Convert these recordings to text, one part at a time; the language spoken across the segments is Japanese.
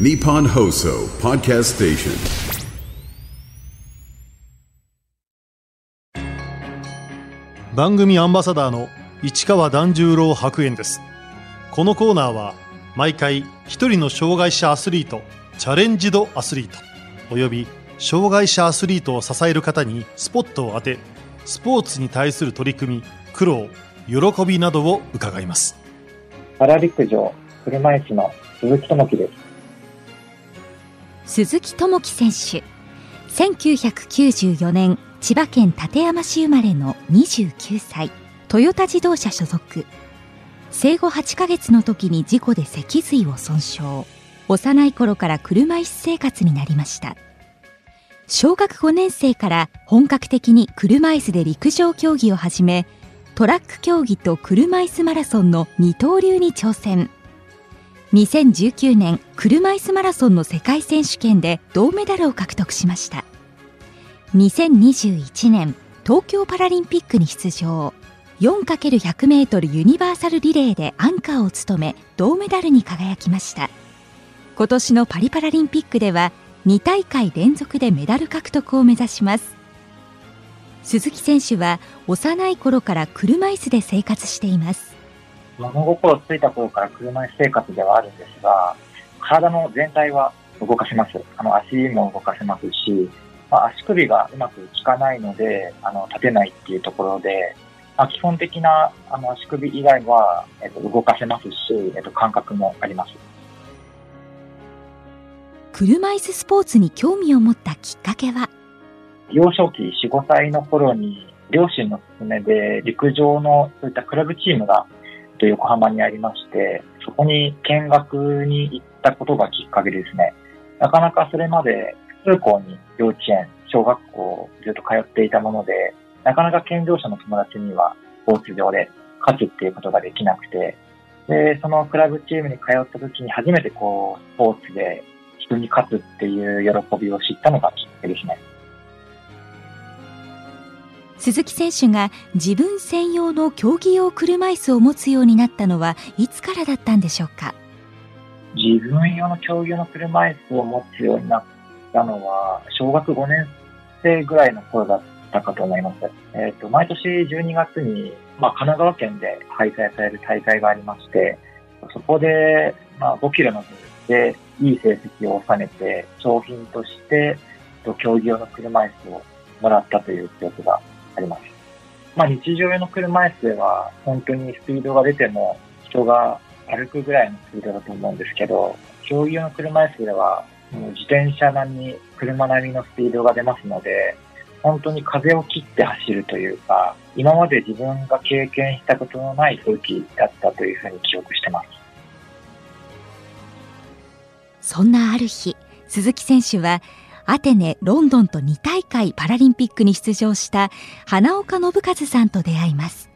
Nippon Hoso Podcast Station. 番組アンバサダーの市川團十郎白猿です。このコーナーは毎回一人の障害者アスリートチャレンジドアスリートおよび障害者アスリートを支える方にスポットを当てスポーツに対する取り組み苦労喜びなどを伺います。パラ陸上車椅子の鈴木智樹です鈴木智樹選手。1994年千葉県館山市生まれの29歳。トヨタ自動車所属。生後8ヶ月の時に事故で脊髄を損傷。幼い頃から車椅子生活になりました。小学5年生から本格的に車椅子で陸上競技を始めトラック競技と車椅子マラソンの二刀流に挑戦。2019年車椅子マラソンの世界選手権で銅メダルを獲得しました。2021年東京パラリンピックに出場。4×100 メートルユニバーサルリレーでアンカーを務め銅メダルに輝きました。今年のパリパラリンピックでは2大会連続でメダル獲得を目指します。鈴木選手は幼い頃から車椅子で生活しています。物心ついた頃から車椅子生活ではあるんですが体の全体は動かせますあの足も動かせますしまあ、足首がうまく効かないので、あの、立てないっていうところで、まあ、基本的なあの足首以外は、えっと、動かせますし、えっと、感覚もあります。車椅子スポーツに興味を持ったきっかけは？幼少期4、5歳の頃に、両親の勧めで陸上のそういったクラブチームが横浜にありまして、そこに見学に行ったことがきっかけですね。なかなかそれまで通校に幼稚園、小学校ずっと通っていたもので、なかなか健常者の友達にはスポーツ上で勝つっていうことができなくて、で、そのクラブチームに通った時に初めてこう、スポーツで人に勝つっていう喜びを知ったのがきっかけですね。鈴木選手が自分専用の競技用車椅子を持つようになったのはいつからだったんでしょうか？自分用の競技用の車椅子を持つようになったのは、小学5年生ぐらいの頃だったかと思います。えっ、ー、と、毎年12月に、まあ、神奈川県で開催される大会がありまして、そこで、まあ、5キロの部でいい成績を収めて、商品として、競技用の車椅子をもらったという記憶があります。まあ、日常用の車椅子では、本当にスピードが出ても、人が歩くぐらいのスピードだと思うんですけど、競技用の車椅子では、もう自転車並み、車並みのスピードが出ますので、本当に風を切って走るというか、今まで自分が経験したことのない風景だったというふうに記憶してます。そんなある日、鈴木選手は、アテネ、ロンドンと2大会パラリンピックに出場した花岡信和さんと出会います。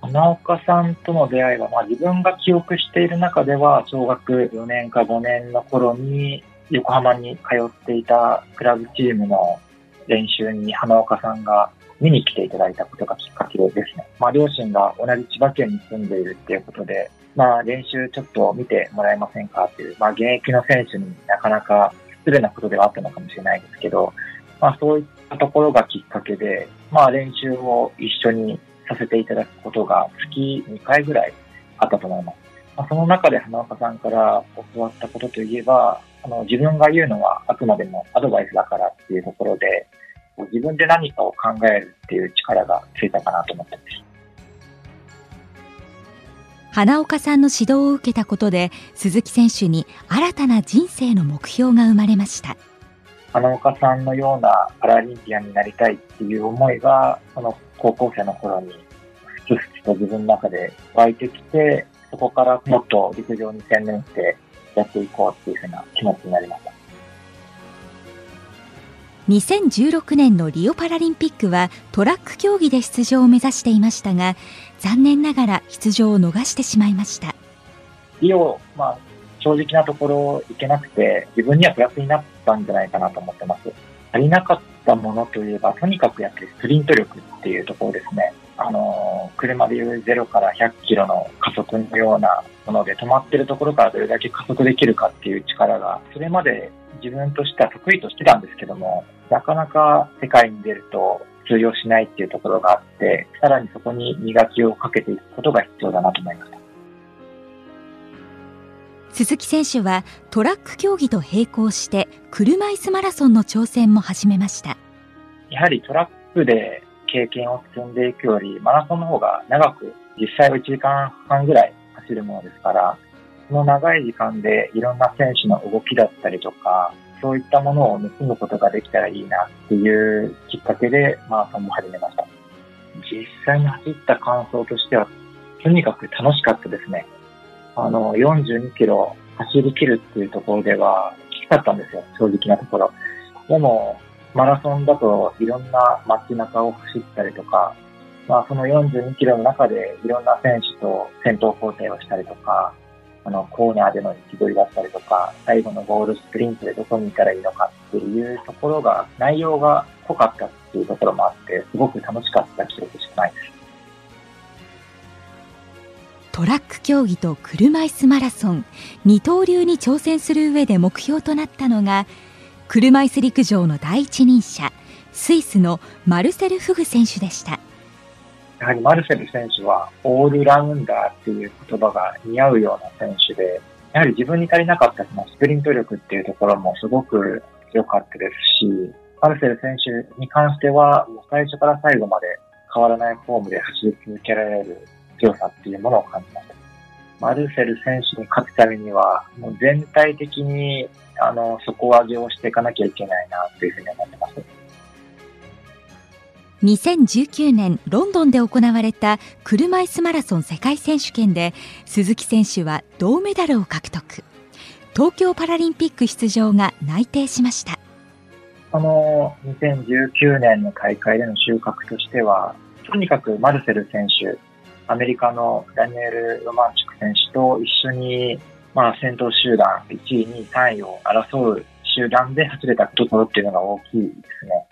花岡さんとの出会いは、まあ、自分が記憶している中では、小学4年か5年の頃に横浜に通っていたクラブチームの練習に花岡さんが見に来ていただいたことがきっかけですね。まあ、両親が同じ千葉県に住んでいるっていうことで、まあ、練習ちょっと見てもらえませんかっていう、まあ、現役の選手になかなか失礼なことではあったのかもしれないですけど、まあ、そういったところがきっかけで、まあ、練習を一緒にさせていただくことが月2回ぐらいあったと思います。まあ、その中で花岡さんから教わったことといえば、あの、自分が言うのはあくまでもアドバイスだからっていうところで、自分で何かを考えるっていう力がついたかなと思ってます。花岡さんの指導を受けたことで鈴木選手に新たな人生の目標が生まれました花岡さんのようなパラリンピアンになりたいっていう思いがその高校生の頃にふつふつと自分の中で湧いてきてそこからもっと陸上に専念してやっていこうっていうふうな気持ちになりました。2016年のリオパラリンピックはトラック競技で出場を目指していましたが残念ながら出場を逃してしまいました。リオ、まあ、正直なところ行けなくて自分にはプラスになったんじゃないかなと思ってます。足りなかったものといえばとにかくやっぱりスプリント力っていうところですね。あの、車でいう0から100キロの加速のようなもので、止まってるところからどれだけ加速できるかっていう力が、それまで自分としては得意としてたんですけども、なかなか世界に出ると通用しないっていうところがあって、さらにそこに磨きをかけていくことが必要だなと思いました。鈴木選手はトラック競技と並行して車椅子マラソンの挑戦も始めましたやはりトラックで経験を積んでいくよりマラソンの方が長く実際は1時間半ぐらい走るものですからその長い時間でいろんな選手の動きだったりとかそういったものを盗むことができたらいいなっていうきっかけでマラソンも始めました。実際に走った感想としてはとにかく楽しかったですね。あの、42キロ走り切るっていうところではきつかったんですよ、正直なところ。でも、マラソンだといろんな街中を走ったりとか、まあその42キロの中でいろんな選手と先頭交代をしたりとか、あの、コーナーでの位置取りだったりとか、最後のゴールスプリントでどこにいたらいいのかっていうところが、内容が濃かったっていうところもあって、すごく楽しかった記憶しかないです。トラック競技と車椅子マラソン二刀流に挑戦する上で目標となったのが車椅子陸上の第一人者スイスのマルセル・フグ選手でしたやはりマルセル選手はオールラウンダーっていう言葉が似合うような選手でやはり自分に足りなかったそのスプリント力っていうところもすごく良かったですしマルセル選手に関してはもう最初から最後まで変わらないフォームで走り続けられる強さっていうものを感じました。マルセル選手に勝つためには、もう全体的に、あの、底上げをしていかなきゃいけないな、というふうに思ってます。2019年ロンドンで行われた車椅子マラソン世界選手権で鈴木選手は銅メダルを獲得東京パラリンピック出場が内定しましたあの2019年の大会での収穫としてはとにかくマルセル選手アメリカのダニエル・ロマンチュク選手と一緒に、まあ、先頭集団、1位、2位、3位を争う集団で走れたところっていうのが大きいですね。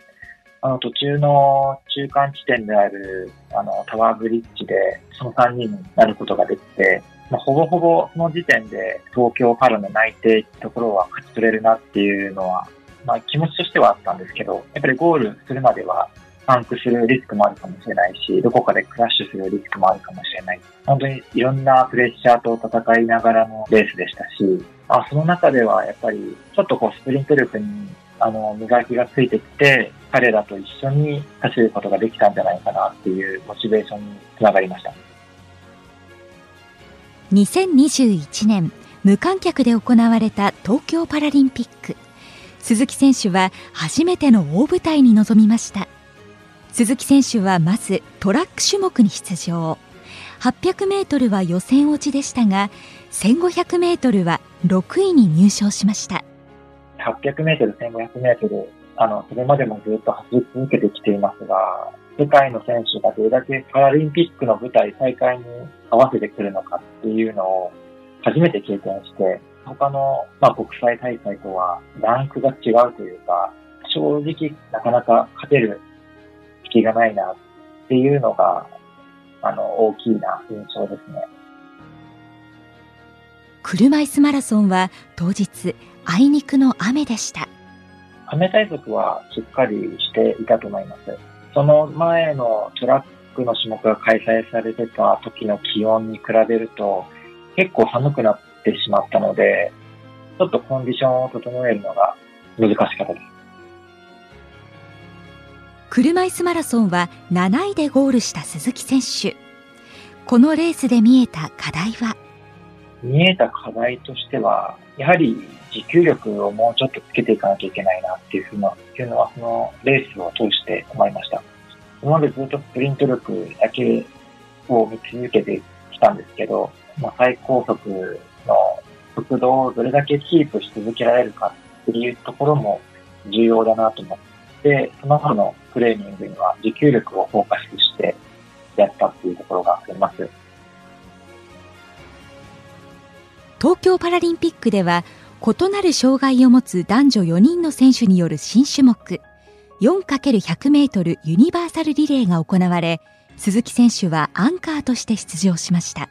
あの、途中の中間地点である、あの、タワーブリッジで、その3人になることができて、まあ、ほぼほぼその時点で東京パラの内定ってところは勝ち取れるなっていうのは、まあ気持ちとしてはあったんですけど、やっぱりゴールするまではパンクするリスクもあるかもしれないし、どこかでクラッシュするリスクもあるかもしれない。本当にいろんなプレッシャーと戦いながらのレースでしたし、まあその中ではやっぱりちょっとこうスプリント力にあの磨きがついてきて、彼らと一緒に走ることができたんじゃないかなっていうモチベーションにつながりました。2021年、無観客で行われた東京パラリンピック。鈴木選手は初めての大舞台に臨みました。鈴木選手はまずトラック種目に出場800メートルは予選落ちでしたが1500メートルは6位に入賞しました800メートル1500メートルあのそれまでもずっと走り続けてきていますが世界の選手がどれだけパラリンピックの舞台大会に合わせてくるのかっていうのを初めて経験して他の、まあ、国際大会とはランクが違うというか正直なかなか勝てる気がないなっていうのが、あの、大きいな印象ですね。車椅子マラソンは当日、あいにくの雨でした。雨対策はしっかりしていたと思います。その前のトラックの種目が開催されてた時の気温に比べると結構寒くなってしまったので、ちょっとコンディションを整えるのが難しかったです。車椅子マラソンは7位でゴールした鈴木選手このレースで見えた課題は見えた課題としてはやはり持久力をもうちょっとつけていかなきゃいけないなっていうふうなっていうのはそのレースを通して思いました今までずっとスプリント力だけを見続けてきたんですけど、まあ、最高速の速度をどれだけキープし続けられるかっていうところも重要だなと思って、その後のトレーニングには持久力をフォーカスしてやったっていうところがあります。東京パラリンピックでは異なる障害を持つ男女4人の選手による新種目 4×100 メートルユニバーサルリレーが行われ鈴木選手はアンカーとして出場しました。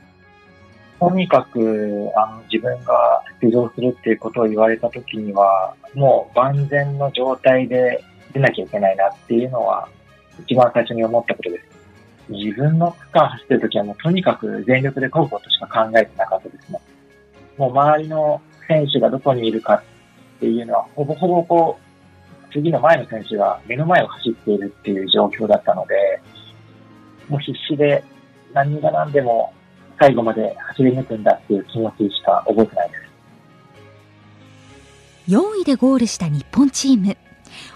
とにかくあの自分が出場するっていうことを言われた時にはもう万全の状態で出なきゃいけないなっていうのは一番最初に思ったことです。自分の区間走ってる時はもうとにかく全力で漕ぐことしか考えてなかったですね。もう周りの選手がどこにいるかっていうのは、ほぼほぼこう、次の前の選手が目の前を走っているっていう状況だったので、もう必死で何が何でも最後まで走り抜くんだっていう気持ちしか覚えてないです。4位でゴールした日本チーム。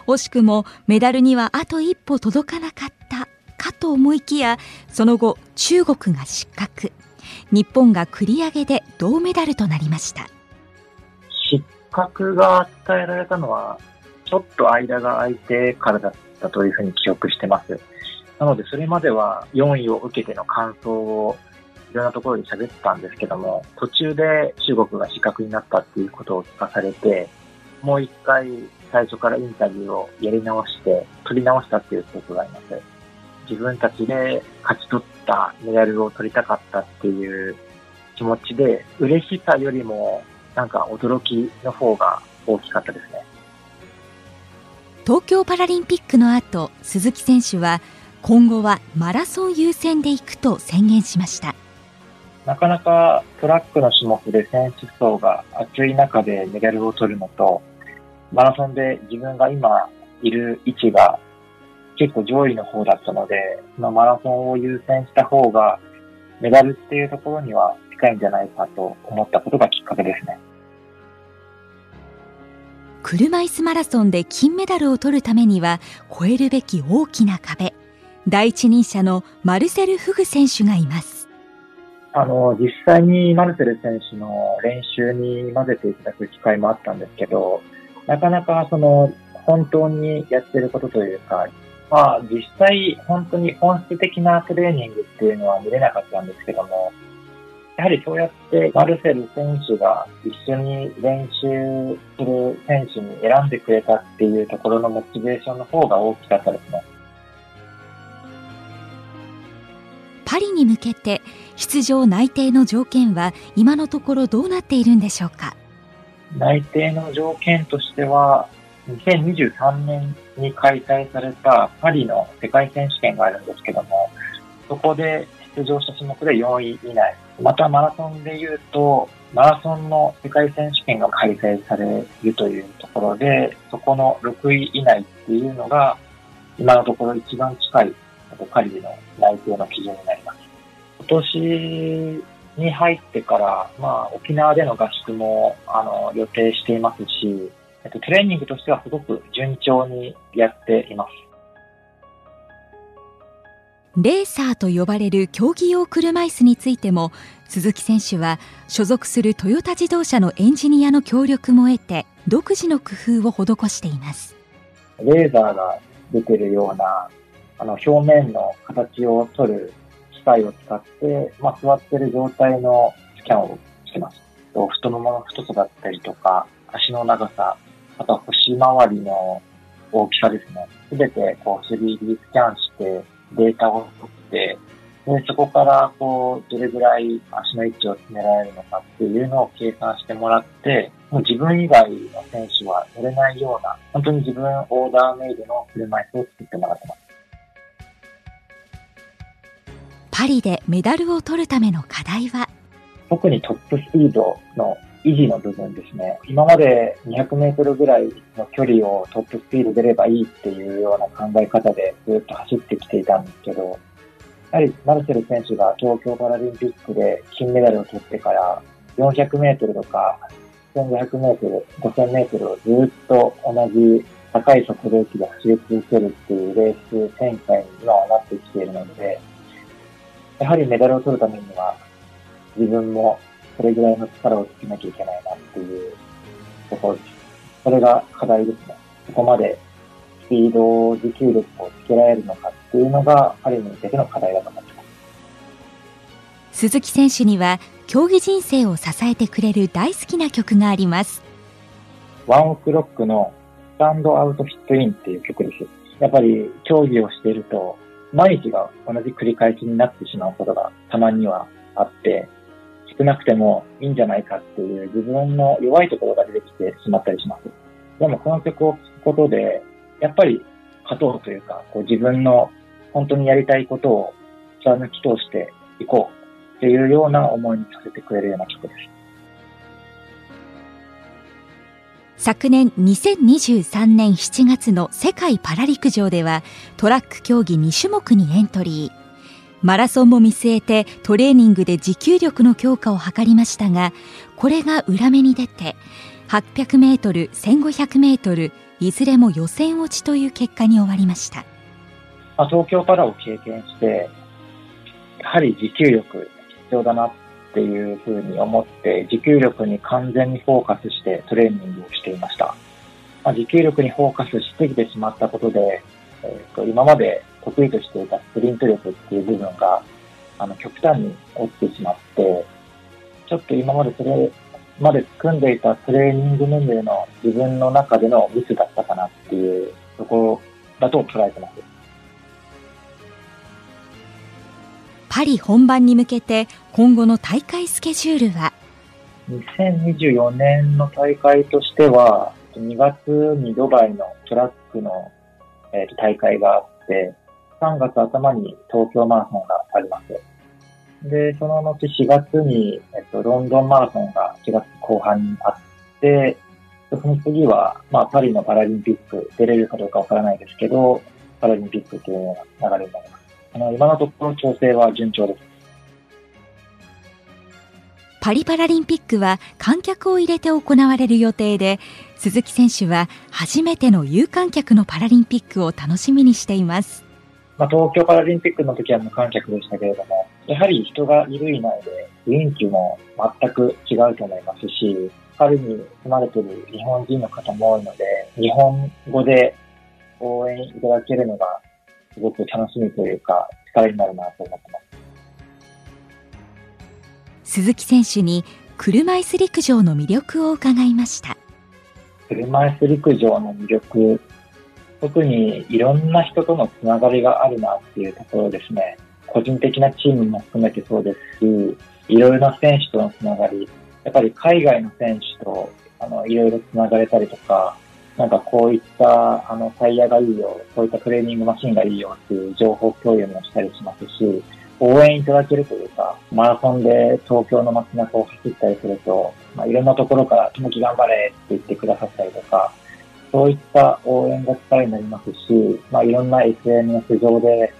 惜しくもメダルにはあと一歩届かなかったかと思いきや、その後中国が失格。日本が繰り上げで銅メダルとなりました。失格が与えられたのはちょっと間が空いてからだったというふうに記憶してます。なのでそれまでは4位を受けての感想をいろんなところで喋ってたんですけども途中で中国が失格になったっていうことを聞かされてもう一回最初からインタビューをやり直して取り直したっていう記憶があります。自分たちで勝ち取ったメダルを取りたかったっていう気持ちで、嬉しさよりもなんか驚きの方が大きかったですね。東京パラリンピックの後、鈴木選手は今後はマラソン優先で行くと宣言しました。なかなかトラックの種目で選手層が厚い中でメダルを取るのと、マラソンで自分が今いる位置が結構上位の方だったので、まあ、マラソンを優先した方が、メダルっていうところには近いんじゃないかと思ったことがきっかけですね。車椅子マラソンで金メダルを取るためには超えるべき大きな壁。第一人者のマルセル・フグ選手がいます。あの、実際にマルセル選手の練習に混ぜていただく機会もあったんですけど、なかなかその、本当にやってることというか、まあ、実際、本当に本質的なトレーニングっていうのは見れなかったんですけども、やはりそうやってマルセル選手が一緒に練習する選手に選んでくれたっていうところのモチベーションの方が大きかったですね。パリに向けて出場内定の条件は今のところどうなっているんでしょうか？内定の条件としては2023年に開催されたパリの世界選手権があるんですけども、そこで出場した種目で4位以内。またマラソンで言うと、マラソンの世界選手権が開催されるというところで、そこの6位以内っていうのが、今のところ一番近いパリの内定の基準になります。今年に入ってから、まあ、沖縄での合宿もあの予定していますし、えっと、トレーニングとしてはすごく順調にやっています。レーサーと呼ばれる競技用車椅子についても鈴木選手は所属するトヨタ自動車のエンジニアの協力も得て独自の工夫を施していますレーザーが出てるようなあの表面の形を取る機械を使って、まあ、座ってる状態のスキャンをしてます太ももの太さだったりとか足の長さあとは腰回りの大きさですね。すべてこう 3D スキャンしてデータを取って、でそこからこうどれぐらい足の位置を詰められるのかっていうのを計算してもらって、もう自分以外の選手は乗れないような、本当に自分オーダーメイドの車椅子を作ってもらってます。パリでメダルを取るための課題は？特にトップスピードの維持の部分ですね。今まで200メートルぐらいの距離をトップスピード出ればいいっていうような考え方でずっと走ってきていたんですけど、やはりマルセル選手が東京パラリンピックで金メダルを取ってから400メートルとか1500メートル、5000メートルをずっと同じ高い速度域で走り続けるっていうレース展開に今はなってきているので、やはりメダルを取るためには自分もそれぐらいの力をつけなきゃいけないなっていうところです。それが課題ですね。そこまでスピード、持久力をつけられるのかっていうのが、パリに向けての課題だと思ってます。鈴木選手には、競技人生を支えてくれる大好きな曲があります。ワンオクロックのスタンドアウトフィットインっていう曲です。やっぱり競技をしていると、毎日が同じ繰り返しになってしまうことがたまにはあって、少なくてもいいんじゃないかっていう自分の弱いところが出てきてしまったりします。でもこの曲を聴くことで、やっぱり勝とうというか、こう自分の本当にやりたいことを貫き通していこうっていうような思いにさせてくれるような曲です。昨年2023年7月の世界パラ陸上ではトラック競技2種目にエントリーマラソンも見据えてトレーニングで持久力の強化を図りましたがこれが裏目に出て800メートル1500メートルいずれも予選落ちという結果に終わりましたまあ東京パラを経験してやはり持久力必要だなっていうふうに思って、持久力に完全にフォーカスしてトレーニングをしていました。まあ、持久力にフォーカスしすぎてしまったことで、えーと、今まで得意としていたスプリント力っていう部分が、あの、極端に落ちてしまって、ちょっと今までそれまで組んでいたトレーニング面での自分の中でのミスだったかなっていうところだと捉えてます。パリ本番に向けて今後の大会スケジュールは？2024年の大会としては、2月にドバイのトラックの、えー、と大会があって、3月頭に東京マラソンがあります。で、その後4月に、えっと、ロンドンマラソンが4月後半にあって、その次は、まあ、パリのパラリンピック出れるかどうかわからないですけど、パラリンピックというような流れになります。あの今のところ調整は順調です。パリパラリンピックは観客を入れて行われる予定で鈴木選手は初めての有観客のパラリンピックを楽しみにしています、まあ、東京パラリンピックの時は無観客でしたけれどもやはり人がいるいないで雰囲気も全く違うと思いますしパリに住まれている日本人の方も多いので日本語で応援いただけるのがすごく楽しみというか、力になるなと思ってます。鈴木選手に車椅子陸上の魅力を伺いました。車椅子陸上の魅力、特にいろんな人とのつながりがあるなっていうところですね。個人的なチームも含めてそうですし、いろいろな選手とのつながり、やっぱり海外の選手とあのいろいろつながれたりとか、なんかこういったあのタイヤがいいよ、こういったトレーニングマシンがいいよっていう情報共有もしたりしますし、応援いただけるというか、マラソンで東京の街中を走ったりすると、まあ、いろんなところから、ともき頑張れって言ってくださったりとか、そういった応援が力になりますし、まあ、いろんな SNS 上で、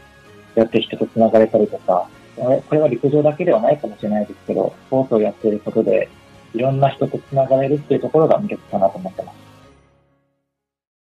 やって人と繋がれたりとか、これは陸上だけではないかもしれないですけど、スポーツをやっていることで、いろんな人と繋がれるっていうところが魅力かなと思ってます。